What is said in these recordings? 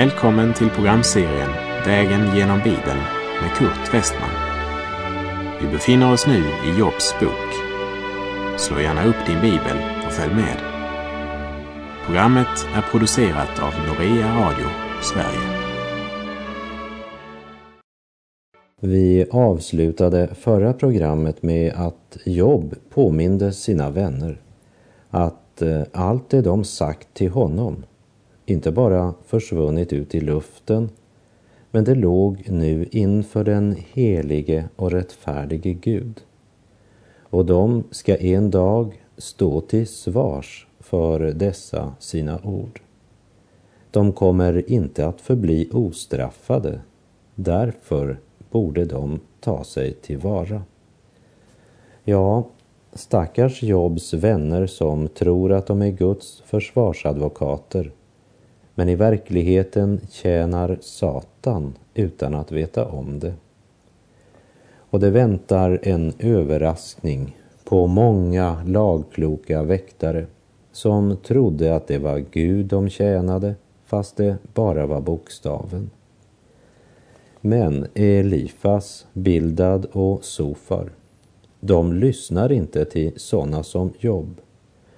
Välkommen till programserien Vägen genom Bibeln med Kurt Westman. Vi befinner oss nu i Jobs bok. Slå gärna upp din bibel och följ med. Programmet är producerat av Norea Radio Sverige. Vi avslutade förra programmet med att Job påminde sina vänner att eh, allt det de sagt till honom inte bara försvunnit ut i luften, men det låg nu inför den helige och rättfärdige Gud. Och de ska en dag stå till svars för dessa sina ord. De kommer inte att förbli ostraffade, därför borde de ta sig tillvara. Ja, stackars Jobs vänner som tror att de är Guds försvarsadvokater men i verkligheten tjänar Satan utan att veta om det. Och det väntar en överraskning på många lagkloka väktare som trodde att det var Gud de tjänade fast det bara var bokstaven. Men Elifas, Bildad och Sofar, de lyssnar inte till sådana som Jobb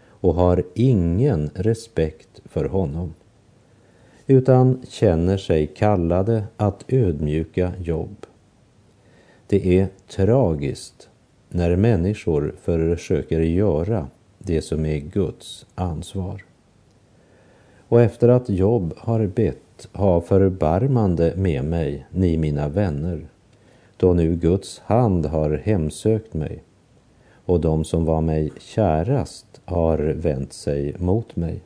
och har ingen respekt för honom utan känner sig kallade att ödmjuka Jobb. Det är tragiskt när människor försöker göra det som är Guds ansvar. Och efter att Jobb har bett ha förbarmande med mig, ni mina vänner, då nu Guds hand har hemsökt mig och de som var mig kärast har vänt sig mot mig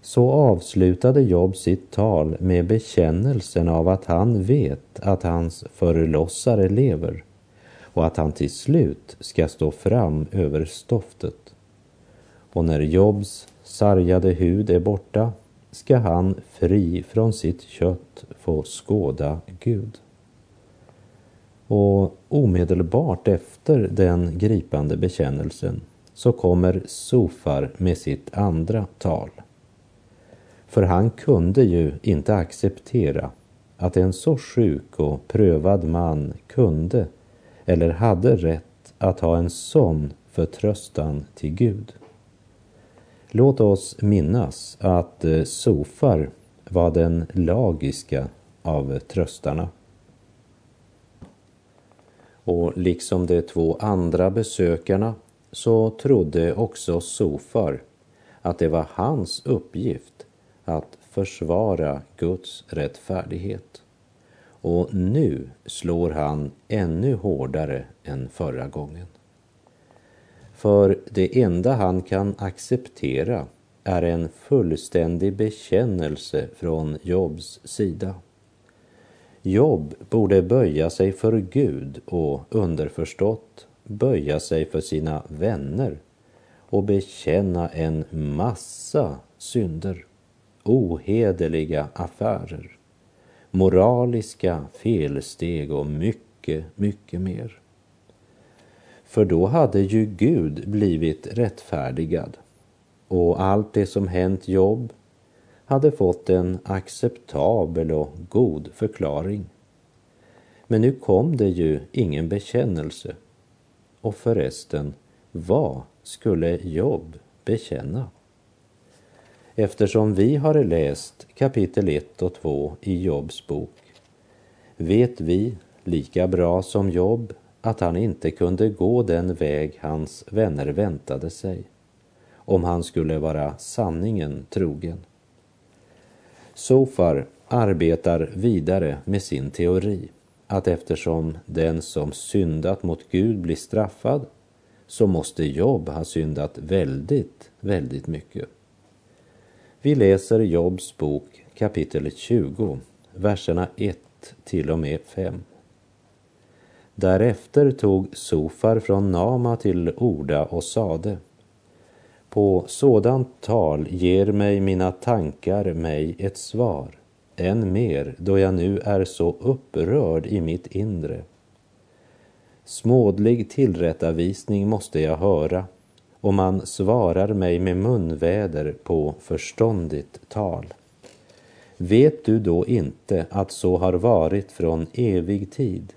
så avslutade Job sitt tal med bekännelsen av att han vet att hans förlossare lever och att han till slut ska stå fram över stoftet. Och när Jobs sargade hud är borta ska han fri från sitt kött få skåda Gud. Och omedelbart efter den gripande bekännelsen så kommer Sofar med sitt andra tal. För han kunde ju inte acceptera att en så sjuk och prövad man kunde eller hade rätt att ha en sån förtröstan till Gud. Låt oss minnas att eh, Sofar var den lagiska av tröstarna. Och liksom de två andra besökarna så trodde också Sofar att det var hans uppgift att försvara Guds rättfärdighet. Och nu slår han ännu hårdare än förra gången. För det enda han kan acceptera är en fullständig bekännelse från Jobs sida. Jobb borde böja sig för Gud och underförstått böja sig för sina vänner och bekänna en massa synder ohederliga affärer, moraliska felsteg och mycket, mycket mer. För då hade ju Gud blivit rättfärdigad och allt det som hänt Jobb hade fått en acceptabel och god förklaring. Men nu kom det ju ingen bekännelse. Och förresten, vad skulle Jobb bekänna? Eftersom vi har läst kapitel 1 och 2 i Jobs bok vet vi lika bra som Job att han inte kunde gå den väg hans vänner väntade sig om han skulle vara sanningen trogen. Sofar arbetar vidare med sin teori att eftersom den som syndat mot Gud blir straffad så måste Job ha syndat väldigt, väldigt mycket. Vi läser Jobs bok kapitel 20, verserna 1 till och med 5. Därefter tog Sofar från Nama till Orda och sade På sådant tal ger mig mina tankar mig ett svar, än mer då jag nu är så upprörd i mitt inre. Smådlig tillrättavisning måste jag höra och man svarar mig med munväder på förståndigt tal. Vet du då inte att så har varit från evig tid,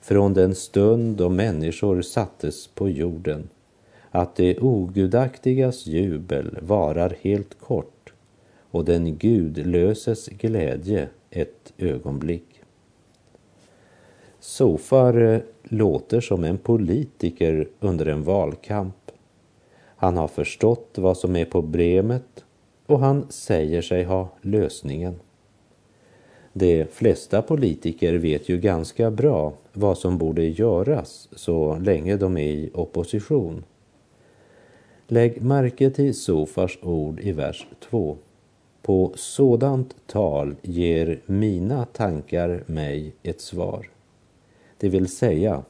från den stund då människor sattes på jorden, att det ogudaktigas jubel varar helt kort och den gudlöses glädje ett ögonblick. Sofar låter som en politiker under en valkamp. Han har förstått vad som är problemet och han säger sig ha lösningen. De flesta politiker vet ju ganska bra vad som borde göras så länge de är i opposition. Lägg märke till Sofars ord i vers 2. På sådant tal ger mina tankar mig ett svar. Det vill säga,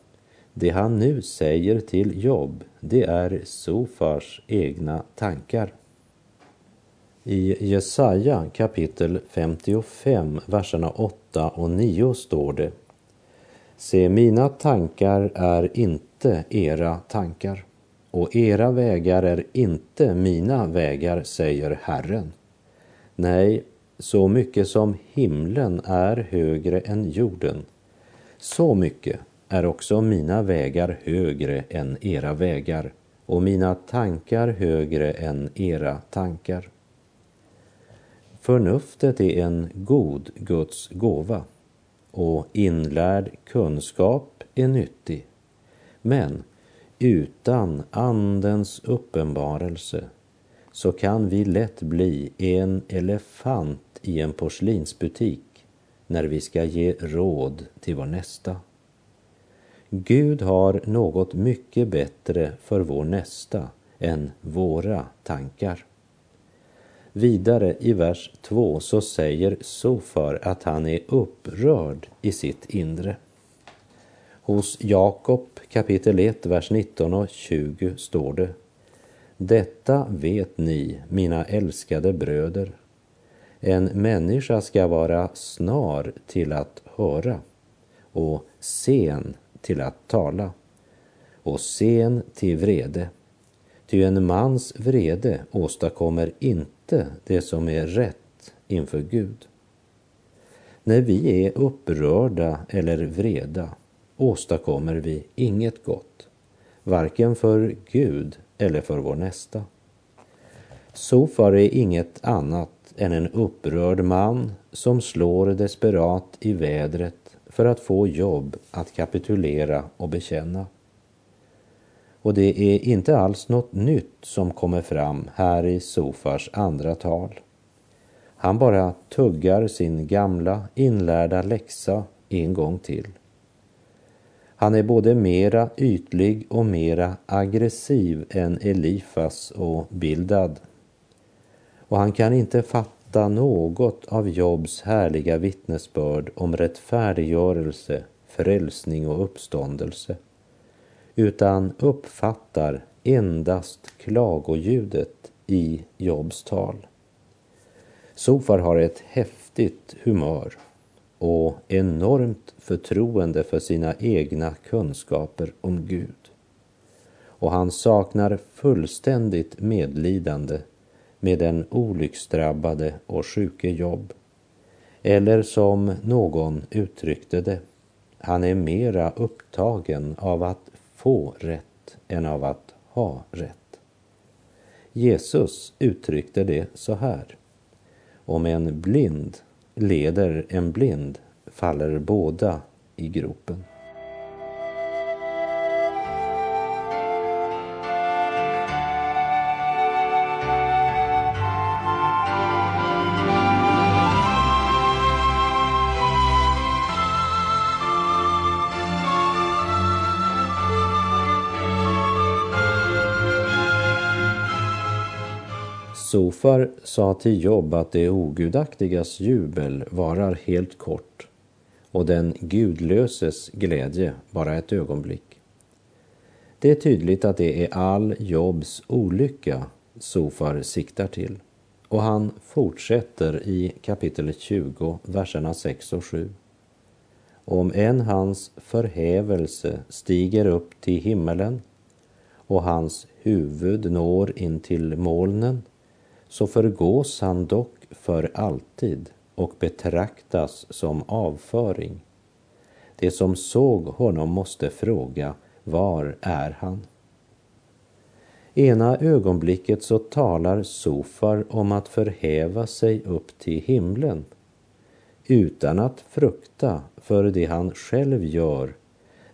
det han nu säger till Jobb, det är Sofars egna tankar. I Jesaja kapitel 55, verserna 8 och 9 står det Se, mina tankar är inte era tankar och era vägar är inte mina vägar, säger Herren. Nej, så mycket som himlen är högre än jorden, så mycket är också mina vägar högre än era vägar och mina tankar högre än era tankar. Förnuftet är en god Guds gåva och inlärd kunskap är nyttig. Men utan Andens uppenbarelse så kan vi lätt bli en elefant i en porslinsbutik när vi ska ge råd till vår nästa. Gud har något mycket bättre för vår nästa än våra tankar. Vidare i vers 2 så säger Sofar att han är upprörd i sitt inre. Hos Jakob kapitel 1, vers 19 och 20 står det Detta vet ni, mina älskade bröder. En människa ska vara snar till att höra och sen till att tala och sen till vrede. Ty en mans vrede åstadkommer inte det som är rätt inför Gud. När vi är upprörda eller vreda åstadkommer vi inget gott, varken för Gud eller för vår nästa. Sofar är inget annat än en upprörd man som slår desperat i vädret för att få jobb att kapitulera och bekänna. Och det är inte alls något nytt som kommer fram här i Sofars andra tal. Han bara tuggar sin gamla inlärda läxa en gång till. Han är både mera ytlig och mera aggressiv än Elifas och Bildad. Och han kan inte fatta något av Jobs härliga vittnesbörd om rättfärdiggörelse, frälsning och uppståndelse utan uppfattar endast klagoljudet i Jobs tal. Sofar har ett häftigt humör och enormt förtroende för sina egna kunskaper om Gud. Och han saknar fullständigt medlidande med den olycksdrabbade och sjuke Jobb. Eller som någon uttryckte det, han är mera upptagen av att få rätt än av att ha rätt. Jesus uttryckte det så här. Om en blind leder en blind faller båda i gropen. Sofar sa till Jobb att det ogudaktigas jubel varar helt kort och den gudlöses glädje bara ett ögonblick. Det är tydligt att det är all Jobs olycka Sofar siktar till och han fortsätter i kapitel 20, verserna 6 och 7. Om en hans förhävelse stiger upp till himmelen och hans huvud når in till molnen så förgås han dock för alltid och betraktas som avföring. Det som såg honom måste fråga, var är han? Ena ögonblicket så talar Sofar om att förhäva sig upp till himlen utan att frukta för det han själv gör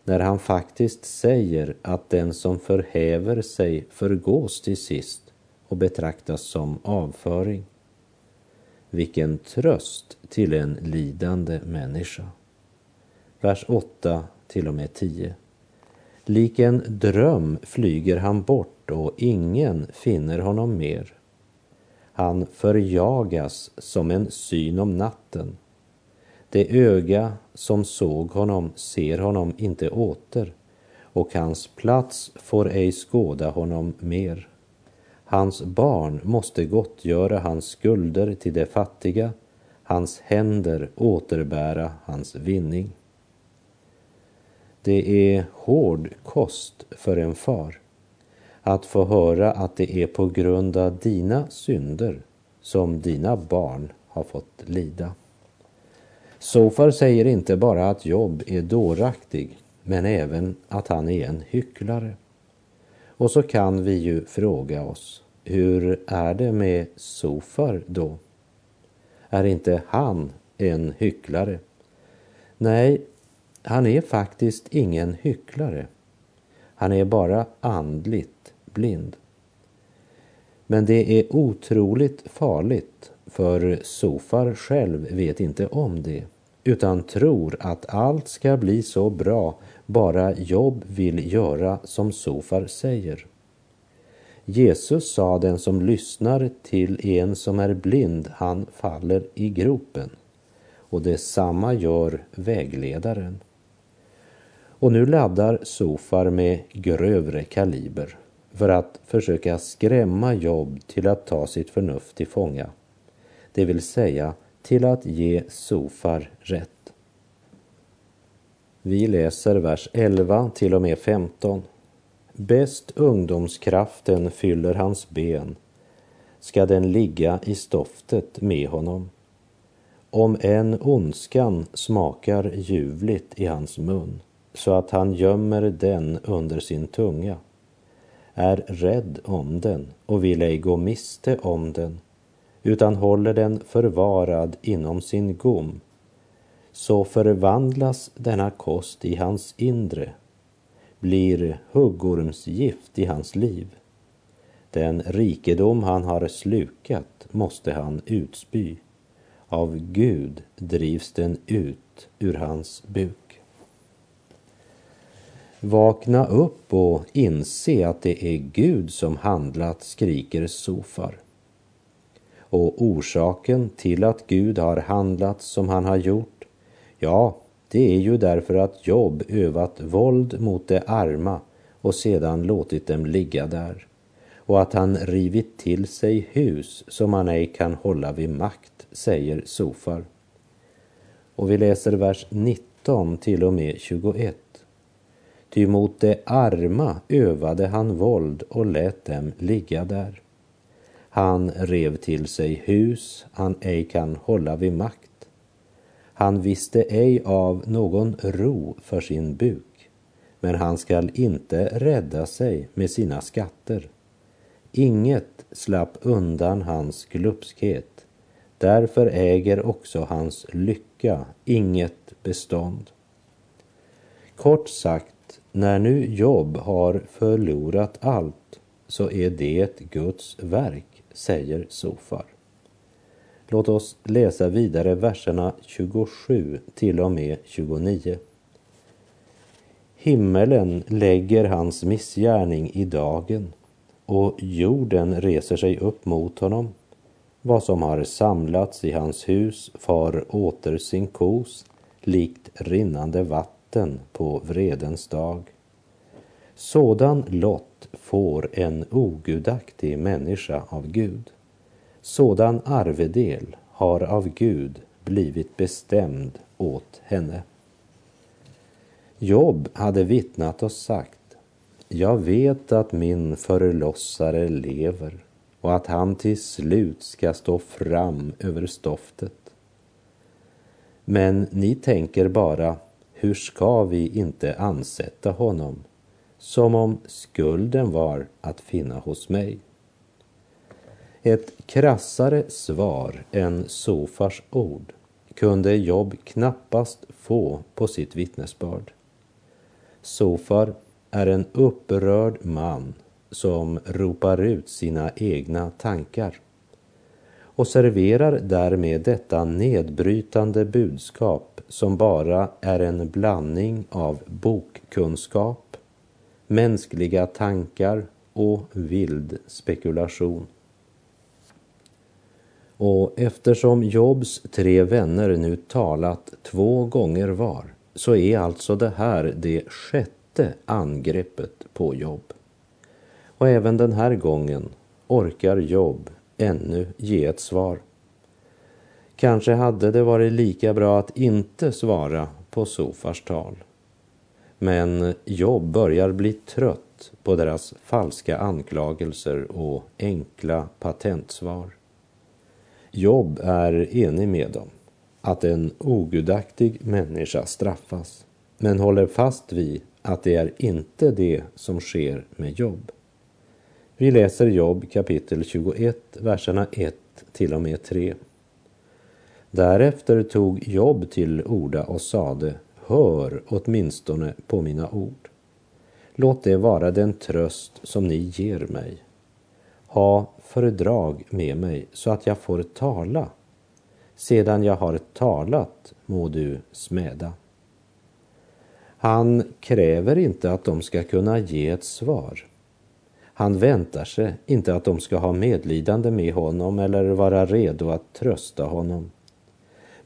när han faktiskt säger att den som förhäver sig förgås till sist och betraktas som avföring. Vilken tröst till en lidande människa. Vers 8 till och med 10. Lik en dröm flyger han bort och ingen finner honom mer. Han förjagas som en syn om natten. Det öga som såg honom ser honom inte åter och hans plats får ej skåda honom mer. Hans barn måste gottgöra hans skulder till de fattiga, hans händer återbära hans vinning. Det är hård kost för en far att få höra att det är på grund av dina synder som dina barn har fått lida. Sofar säger inte bara att Job är dåraktig, men även att han är en hycklare. Och så kan vi ju fråga oss, hur är det med Sofar då? Är inte han en hycklare? Nej, han är faktiskt ingen hycklare. Han är bara andligt blind. Men det är otroligt farligt för Sofar själv vet inte om det utan tror att allt ska bli så bra bara Job vill göra som Sofar säger. Jesus sa den som lyssnar till en som är blind, han faller i gropen. Och detsamma gör vägledaren. Och nu laddar Sofar med grövre kaliber för att försöka skrämma Job till att ta sitt förnuft till fånga. Det vill säga till att ge Sofar rätt. Vi läser vers 11 till och med 15. Bäst ungdomskraften fyller hans ben, ska den ligga i stoftet med honom. Om en ondskan smakar ljuvligt i hans mun, så att han gömmer den under sin tunga, är rädd om den och vill ej gå miste om den, utan håller den förvarad inom sin gom, så förvandlas denna kost i hans inre, blir huggormsgift i hans liv. Den rikedom han har slukat måste han utspy. Av Gud drivs den ut ur hans buk. Vakna upp och inse att det är Gud som handlat, skriker Sofar. Och orsaken till att Gud har handlat som han har gjort, ja, det är ju därför att Job övat våld mot de arma och sedan låtit dem ligga där och att han rivit till sig hus som han ej kan hålla vid makt, säger Sofar. Och vi läser vers 19 till och med 21. Ty mot de arma övade han våld och lät dem ligga där. Han rev till sig hus han ej kan hålla vid makt. Han visste ej av någon ro för sin buk, men han skall inte rädda sig med sina skatter. Inget slapp undan hans glupskhet, därför äger också hans lycka inget bestånd. Kort sagt, när nu Jobb har förlorat allt så är det Guds verk säger Sofar. Låt oss läsa vidare verserna 27 till och med 29. Himmelen lägger hans missgärning i dagen och jorden reser sig upp mot honom. Vad som har samlats i hans hus far åter sin kos likt rinnande vatten på vredens dag. Sådan lott får en ogudaktig människa av Gud. Sådan arvedel har av Gud blivit bestämd åt henne. Job hade vittnat och sagt Jag vet att min förlossare lever och att han till slut ska stå fram över stoftet. Men ni tänker bara, hur ska vi inte ansätta honom? Som om skulden var att finna hos mig. Ett krassare svar än Sofars ord kunde Job knappast få på sitt vittnesbörd. Sofar är en upprörd man som ropar ut sina egna tankar och serverar därmed detta nedbrytande budskap som bara är en blandning av bokkunskap, mänskliga tankar och vild spekulation. Och eftersom Jobs tre vänner nu talat två gånger var så är alltså det här det sjätte angreppet på Job. Och även den här gången orkar Job ännu ge ett svar. Kanske hade det varit lika bra att inte svara på Sofars tal. Men Job börjar bli trött på deras falska anklagelser och enkla patentsvar. Job är enig med dem att en ogudaktig människa straffas, men håller fast vid att det är inte det som sker med jobb. Vi läser Jobb kapitel 21, verserna 1 till och med 3. Därefter tog Jobb till orda och sade, hör åtminstone på mina ord. Låt det vara den tröst som ni ger mig. Ha fördrag med mig så att jag får tala. Sedan jag har talat må du smäda. Han kräver inte att de ska kunna ge ett svar. Han väntar sig inte att de ska ha medlidande med honom eller vara redo att trösta honom.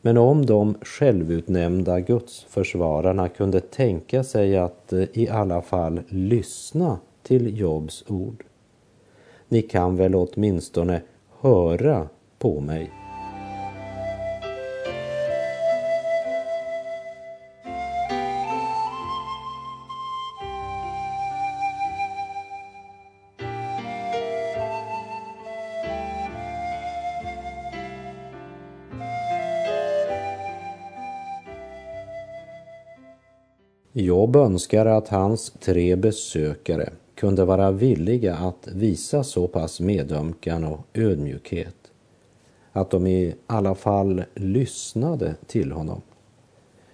Men om de självutnämnda gudsförsvararna kunde tänka sig att eh, i alla fall lyssna till Jobs ord. Ni kan väl åtminstone höra på mig. Jobb önskar att hans tre besökare kunde vara villiga att visa så pass medömkan och ödmjukhet att de i alla fall lyssnade till honom.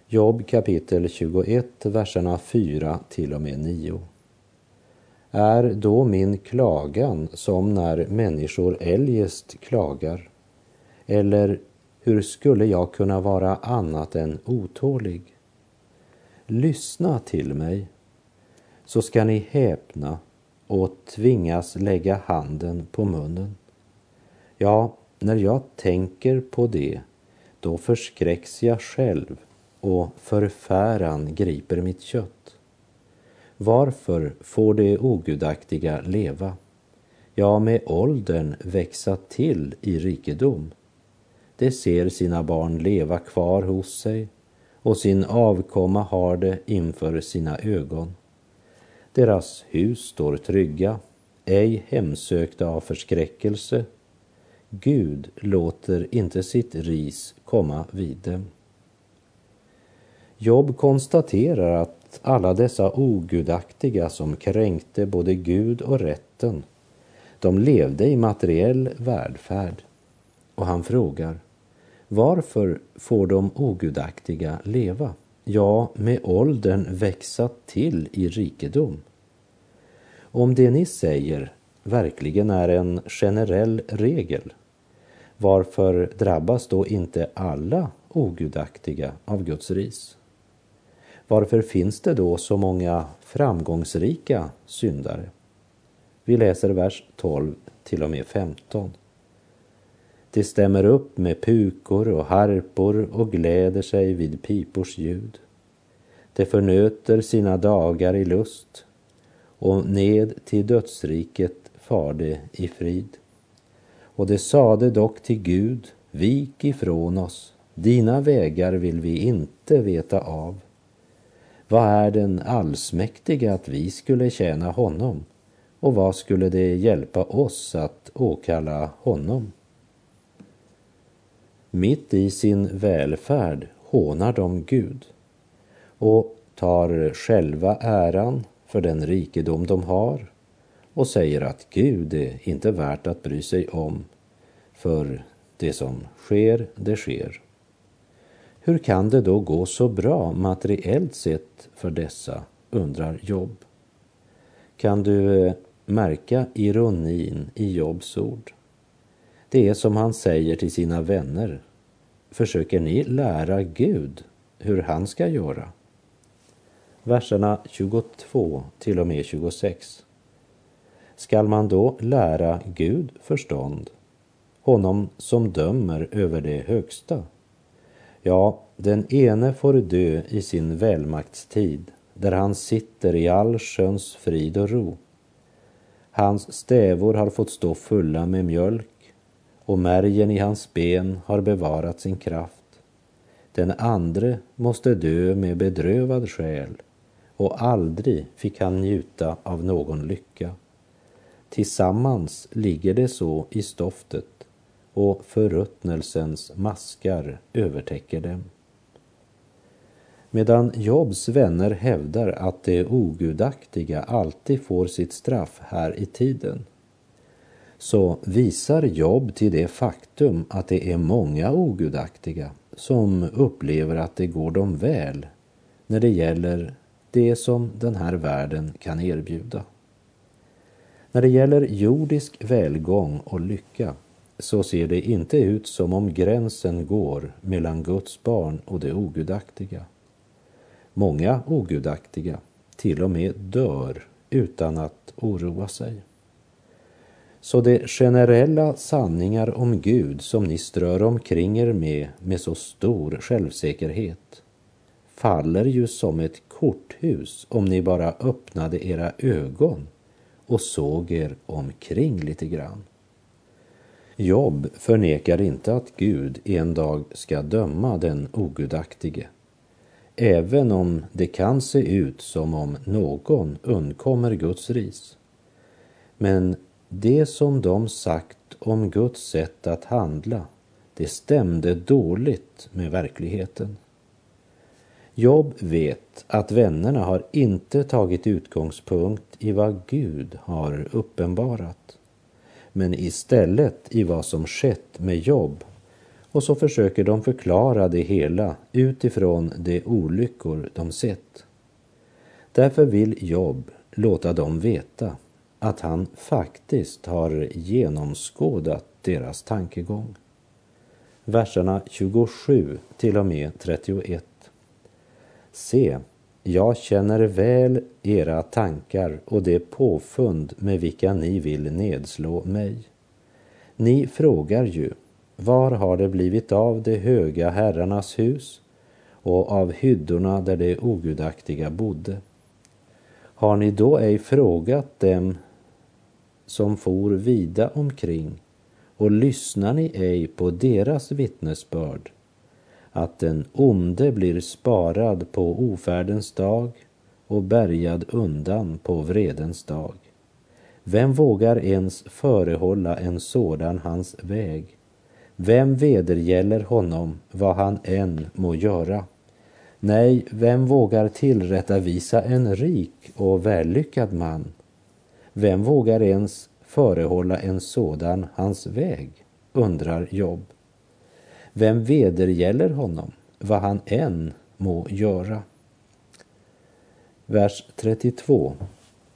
Jobb kapitel 21, verserna 4 till och med 9. Är då min klagan som när människor eljest klagar? Eller hur skulle jag kunna vara annat än otålig? lyssna till mig, så ska ni häpna och tvingas lägga handen på munnen. Ja, när jag tänker på det, då förskräcks jag själv och förfäran griper mitt kött. Varför får det ogudaktiga leva? Ja, med åldern växa till i rikedom. Det ser sina barn leva kvar hos sig och sin avkomma har det inför sina ögon. Deras hus står trygga, ej hemsökta av förskräckelse. Gud låter inte sitt ris komma vid dem. Jobb konstaterar att alla dessa ogudaktiga som kränkte både Gud och rätten, de levde i materiell välfärd. Och han frågar, varför får de ogudaktiga leva? Ja, med åldern växa till i rikedom. Om det ni säger verkligen är en generell regel, varför drabbas då inte alla ogudaktiga av Guds ris? Varför finns det då så många framgångsrika syndare? Vi läser vers 12 till och med 15. De stämmer upp med pukor och harpor och gläder sig vid pipors ljud. De förnöter sina dagar i lust och ned till dödsriket far de i frid. Och de sade dock till Gud, vik ifrån oss, dina vägar vill vi inte veta av. Vad är den allsmäktige att vi skulle tjäna honom? Och vad skulle det hjälpa oss att åkalla honom? Mitt i sin välfärd hånar de Gud och tar själva äran för den rikedom de har och säger att Gud är inte värt att bry sig om, för det som sker, det sker. Hur kan det då gå så bra materiellt sett för dessa, undrar Jobb. Kan du eh, märka ironin i Jobs ord? Det är som han säger till sina vänner. Försöker ni lära Gud hur han ska göra? Verserna 22 till och med 26. Skall man då lära Gud förstånd, honom som dömer över det högsta? Ja, den ene får dö i sin välmaktstid, där han sitter i all sköns frid och ro. Hans stävor har fått stå fulla med mjölk och märgen i hans ben har bevarat sin kraft. Den andre måste dö med bedrövad själ och aldrig fick han njuta av någon lycka. Tillsammans ligger det så i stoftet och förruttnelsens maskar övertäcker dem. Medan Jobs vänner hävdar att det ogudaktiga alltid får sitt straff här i tiden så visar Job till det faktum att det är många ogudaktiga som upplever att det går dem väl när det gäller det som den här världen kan erbjuda. När det gäller jordisk välgång och lycka så ser det inte ut som om gränsen går mellan Guds barn och det ogudaktiga. Många ogudaktiga till och med dör utan att oroa sig. Så de generella sanningar om Gud som ni strör omkring er med med så stor självsäkerhet faller ju som ett korthus om ni bara öppnade era ögon och såg er omkring lite grann. Jobb förnekar inte att Gud en dag ska döma den ogudaktige, även om det kan se ut som om någon undkommer Guds ris. Men det som de sagt om Guds sätt att handla, det stämde dåligt med verkligheten. Jobb vet att vännerna har inte tagit utgångspunkt i vad Gud har uppenbarat men istället i vad som skett med Jobb. Och så försöker de förklara det hela utifrån de olyckor de sett. Därför vill Jobb låta dem veta att han faktiskt har genomskådat deras tankegång. Verserna 27 till och med 31. Se, jag känner väl era tankar och det påfund med vilka ni vill nedslå mig. Ni frågar ju, var har det blivit av de höga herrarnas hus och av hyddorna där de ogudaktiga bodde? Har ni då ej frågat dem som for vida omkring och lyssnar ni ej på deras vittnesbörd att den onde blir sparad på ofärdens dag och bärgad undan på vredens dag. Vem vågar ens förehålla en sådan hans väg? Vem vedergäller honom vad han än må göra? Nej, vem vågar tillrättavisa en rik och vällyckad man? Vem vågar ens förehålla en sådan hans väg? undrar Jobb. Vem vedergäller honom, vad han än må göra? Vers 32.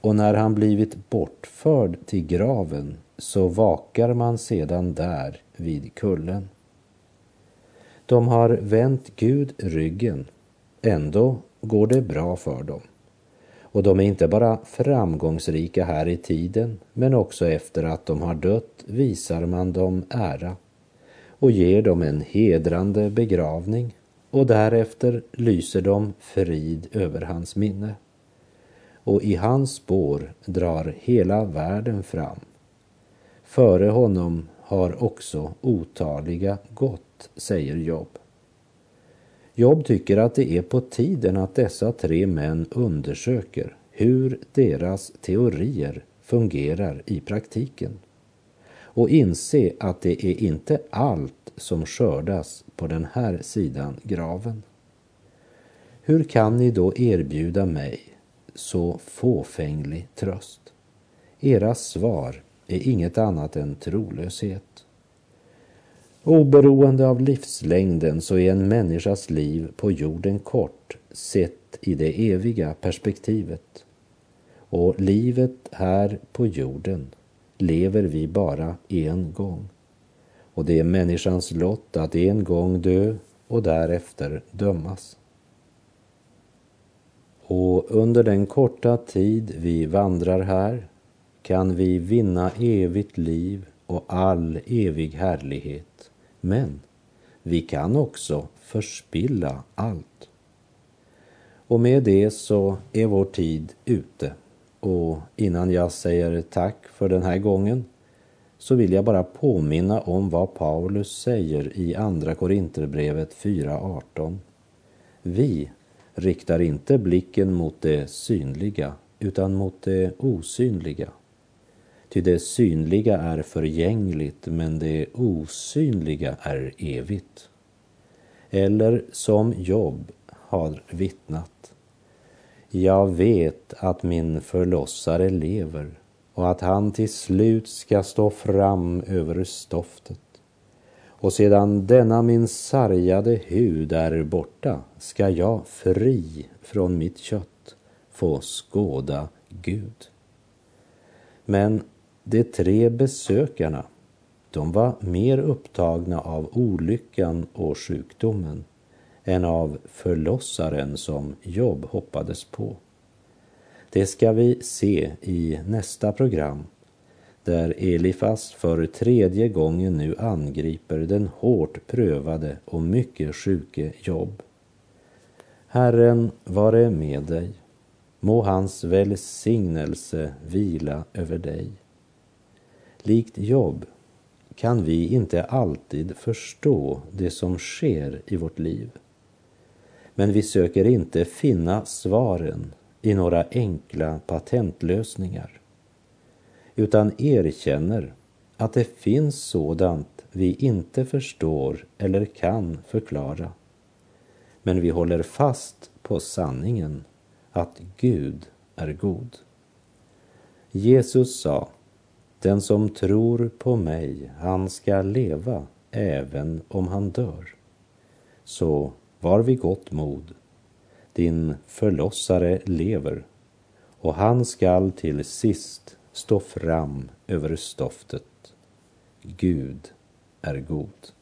Och när han blivit bortförd till graven så vakar man sedan där vid kullen. De har vänt Gud ryggen, ändå går det bra för dem. Och de är inte bara framgångsrika här i tiden, men också efter att de har dött visar man dem ära och ger dem en hedrande begravning och därefter lyser de frid över hans minne. Och i hans spår drar hela världen fram. Före honom har också otaliga gått, säger Job. Job tycker att det är på tiden att dessa tre män undersöker hur deras teorier fungerar i praktiken och inse att det är inte allt som skördas på den här sidan graven. hur kan ni då erbjuda mig så fåfänglig tröst? Era svar är inget annat än trolöshet. Oberoende av livslängden så är en människas liv på jorden kort sett i det eviga perspektivet. Och livet här på jorden lever vi bara en gång. Och det är människans lott att en gång dö och därefter dömas. Och under den korta tid vi vandrar här kan vi vinna evigt liv och all evig härlighet. Men vi kan också förspilla allt. Och med det så är vår tid ute. Och innan jag säger tack för den här gången så vill jag bara påminna om vad Paulus säger i Andra Korinterbrevet 4.18. Vi riktar inte blicken mot det synliga utan mot det osynliga. Ty det synliga är förgängligt men det osynliga är evigt. Eller som Jobb har vittnat. Jag vet att min förlossare lever och att han till slut ska stå fram över stoftet. Och sedan denna min sargade hud är borta ska jag fri från mitt kött få skåda Gud. Men de tre besökarna, de var mer upptagna av olyckan och sjukdomen än av förlossaren som Job hoppades på. Det ska vi se i nästa program där Elifas för tredje gången nu angriper den hårt prövade och mycket sjuke Job. Herren vare med dig. Må hans välsignelse vila över dig. Likt Jobb kan vi inte alltid förstå det som sker i vårt liv. Men vi söker inte finna svaren i några enkla patentlösningar utan erkänner att det finns sådant vi inte förstår eller kan förklara. Men vi håller fast på sanningen att Gud är god. Jesus sa, den som tror på mig, han ska leva även om han dör. Så var vid gott mod. Din förlossare lever och han skall till sist stå fram över stoftet. Gud är god.